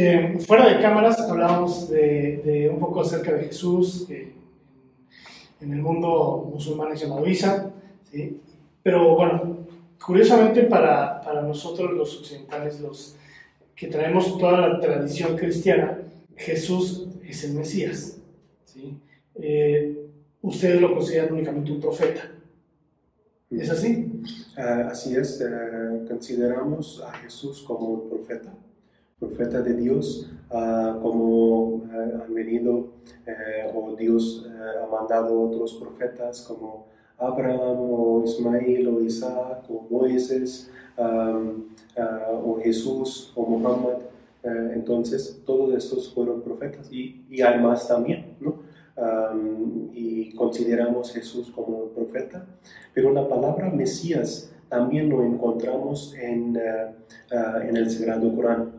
Eh, fuera de cámaras hablábamos de, un poco acerca de Jesús, que en el mundo musulmán es llamado Isa, pero bueno, curiosamente para, para, nosotros los occidentales, los que traemos toda la tradición cristiana, Jesús es el Mesías. ¿sí? Eh, ustedes lo consideran únicamente un profeta. ¿Es así? Uh, así es, uh, consideramos a Jesús como un profeta, profeta de Dios, uh, como han venido o Dios ha mandado otros profetas como Abraham o Ismael o Isaac o Moisés um, o Jesús o Muhammad. entonces, todos estos fueron profetas y, y hay más también, ¿no? y consideramos Jesús como un profeta, pero la palabra Mesías también lo encontramos en, eh, eh, en el Sagrado Corán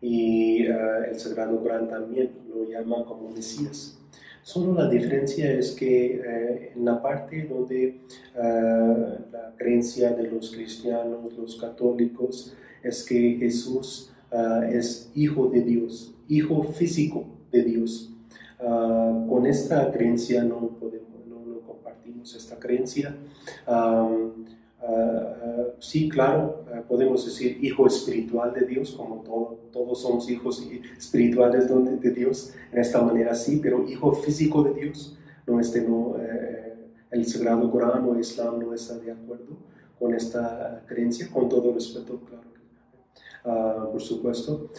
y eh, el Sagrado Corán también lo llama como Mesías. Solo la diferencia es que en la parte donde la creencia de los cristianos, los católicos, es que Jesús es hijo de Dios, hijo físico de Dios. Ah, con esta creencia no, podemos, no, compartimos esta creencia. Ah, ah, sí, claro, podemos decir hijo espiritual de Dios, como todo, todos somos hijos espirituales de Dios, en esta manera sí, pero hijo físico de Dios, no, este, no, eh, el Sagrado Corán o Islam no está de acuerdo con esta creencia, con todo respeto, claro, por supuesto.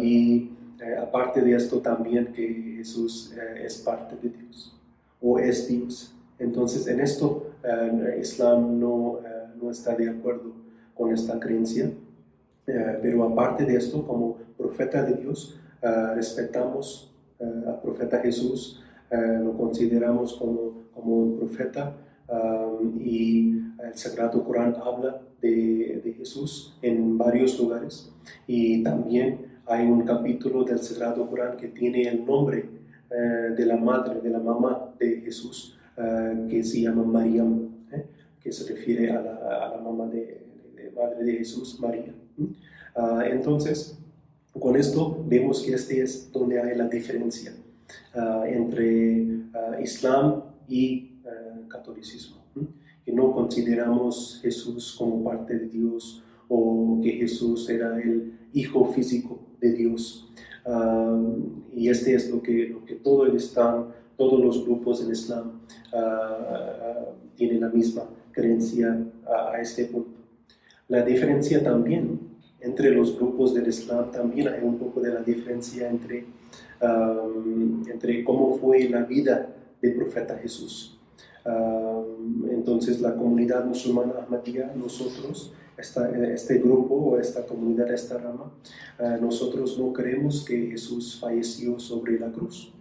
y eh, aparte de esto también que Jesús eh, es parte de Dios o es Dios. Entonces en esto eh, Islam no, no, está de acuerdo con esta creencia, pero aparte de esto, como profeta de Dios, respetamos al profeta Jesús, lo consideramos como, como un profeta y el Sagrado Corán habla de, de Jesús en varios lugares. Y también hay un capítulo del Sagrado Corán que tiene el nombre eh, de la madre, de la mamá de Jesús, eh, que se llama María, eh, que se refiere a la, mamá de, madre de Jesús, María. Ah, entonces, con esto vemos que este es donde hay la diferencia ah, entre ah, Islam y catolicismo, que no consideramos Jesús como parte de Dios o que Jesús era el hijo físico de Dios. y este es lo que, lo que todo el Islam, todos los grupos del Islam uh, tienen la misma creencia a, este punto. La diferencia también entre los grupos del Islam, también hay un poco de la diferencia entre, entre cómo fue la vida del profeta Jesús. entonces la comunidad musulmana Ahmadiyya, nosotros, este grupo o esta comunidad, esta rama, eh, nosotros no creemos que Jesús falleció sobre la cruz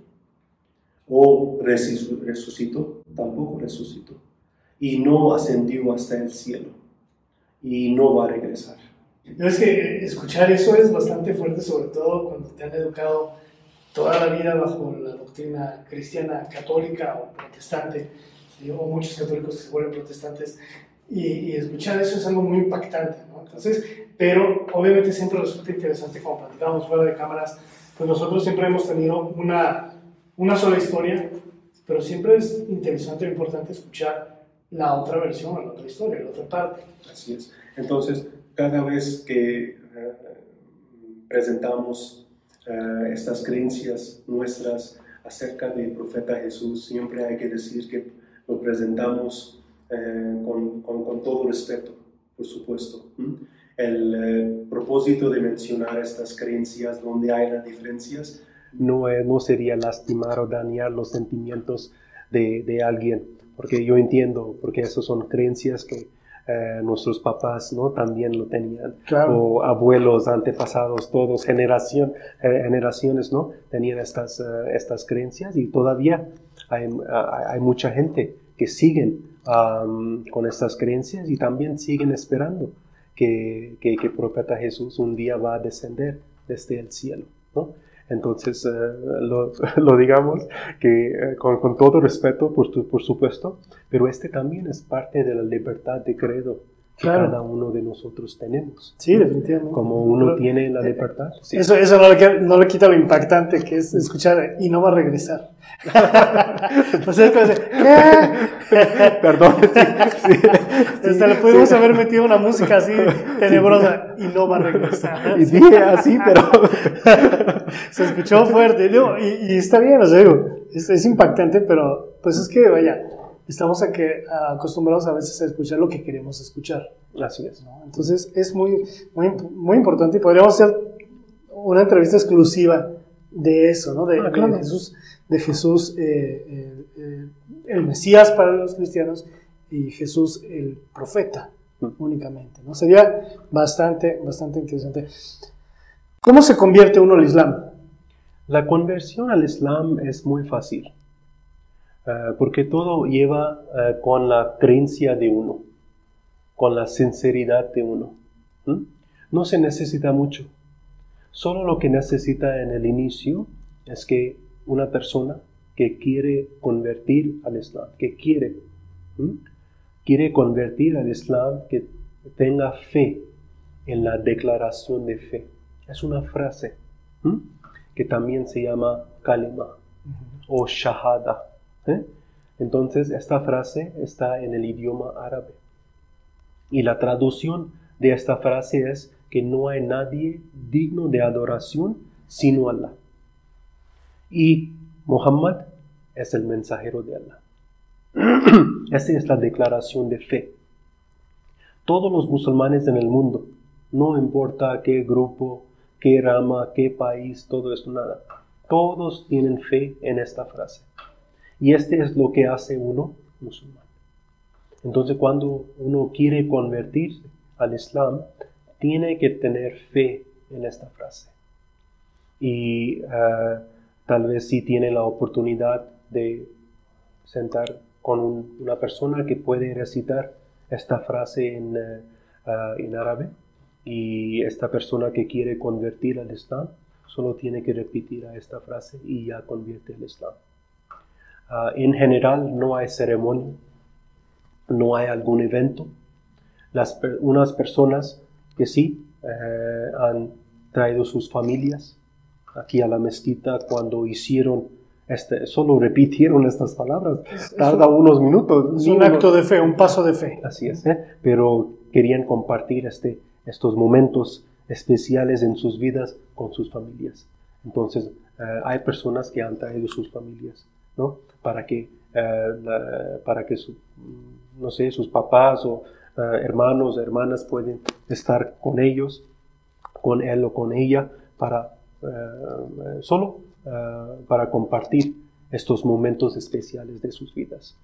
o resucitó, tampoco resucitó, y no ascendió hasta el cielo y no va a regresar. es que escuchar eso es bastante fuerte, sobre todo cuando te han educado toda la vida bajo la doctrina cristiana católica o protestante, o muchos católicos que se vuelven protestantes, y, escuchar eso es algo muy impactante, ¿no? Entonces, pero obviamente siempre resulta interesante, como platicábamos fuera de cámaras, pues nosotros siempre hemos tenido una, una sola historia, pero siempre es interesante e importante escuchar la otra versión, la otra historia, la otra parte. Así es. Entonces, cada vez que eh, presentamos eh, estas creencias nuestras acerca del profeta Jesús, siempre hay que decir que lo presentamos eh, con, con, todo respeto, por supuesto. El propósito de mencionar estas creencias donde hay las diferencias no, no sería lastimar o dañar los sentimientos de, de alguien, porque yo entiendo, porque esas son creencias que eh, nuestros papás ¿no? también lo tenían, o abuelos, antepasados, todos, generación, generaciones ¿no? tenían estas, estas creencias y todavía hay, hay mucha gente que siguen con estas creencias y también siguen esperando que, que, que, el profeta Jesús un día va a descender desde el cielo. ¿no? Entonces, eh, lo, lo, digamos que eh, con, con, todo respeto, por, por, supuesto, pero este también es parte de la libertad de credo que Claro. cada uno de nosotros tenemos. Sí, definitivamente. Como uno Pero- tiene la libertad. sí. Eso, eso no, le, quita- no le quita lo impactante que es escuchar y no va a regresar. o sea, es como decir, ¿qué? Perdón, sí, sí, sí, Hasta le pudimos haber metido una música así tenebrosa y no va a regresar. Y dije así, pero Se escuchó fuerte. Y, y está bien, o sea, digo, es, es impactante, pero pues es que, vaya, estamos a que, acostumbrados a veces a escuchar lo que queremos escuchar. así es. ¿no? Entonces es muy, muy, muy importante y podríamos hacer una entrevista exclusiva de eso, ¿no? De, Ah, claro. de Jesús, de Jesús eh, eh, eh, el Mesías para los cristianos y Jesús el profeta Mm. únicamente, ¿no? Sería bastante, bastante interesante. ¿Cómo se convierte uno al Islam? La conversión al Islam es muy fácil, eh, porque todo lleva eh, con la creencia de uno, con la sinceridad de uno. No se necesita mucho. Solo lo que necesita en el inicio es que una persona que quiere convertir al Islam, que quiere, quiere convertir al Islam, que tenga fe en la declaración de fe. Es una frase. que también se llama kalima o shahada. ¿Eh? Entonces, esta frase está en el idioma árabe. Y la traducción de esta frase es que no hay nadie digno de adoración sino Allah. Y Muhammad es el mensajero de Allah. Esa es la declaración de fe. Todos los musulmanes en el mundo, no importa qué grupo, qué rama, qué país, todo esto, nada. Todos tienen fe en esta frase. Y este es lo que hace uno musulmán. Entonces cuando uno quiere convertirse al Islam, tiene que tener fe en esta frase. Y eh, tal vez si tiene la oportunidad de sentar con un- una persona que puede recitar esta frase en, eh, ah, en árabe, y esta persona que quiere convertir al Islam solo tiene que repetir esta frase y ya convierte al Islam. Ah, en general no hay ceremonia, no hay algún evento. Las, unas personas que sí eh, han traído sus familias aquí a la mezquita cuando hicieron este, solo repitieron estas palabras. Tarda unos minutos. Es un acto de fe, un paso de fe. Así es, ¿eh? pero querían compartir este, estos momentos especiales en sus vidas con sus familias. Entonces, eh, hay personas que han traído sus familias, ¿no? Para que, eh, para que no sé, sus papás o eh, hermanos, hermanas pueden estar con ellos, con él o con ella, para eh, solo eh, para compartir estos momentos especiales de sus vidas.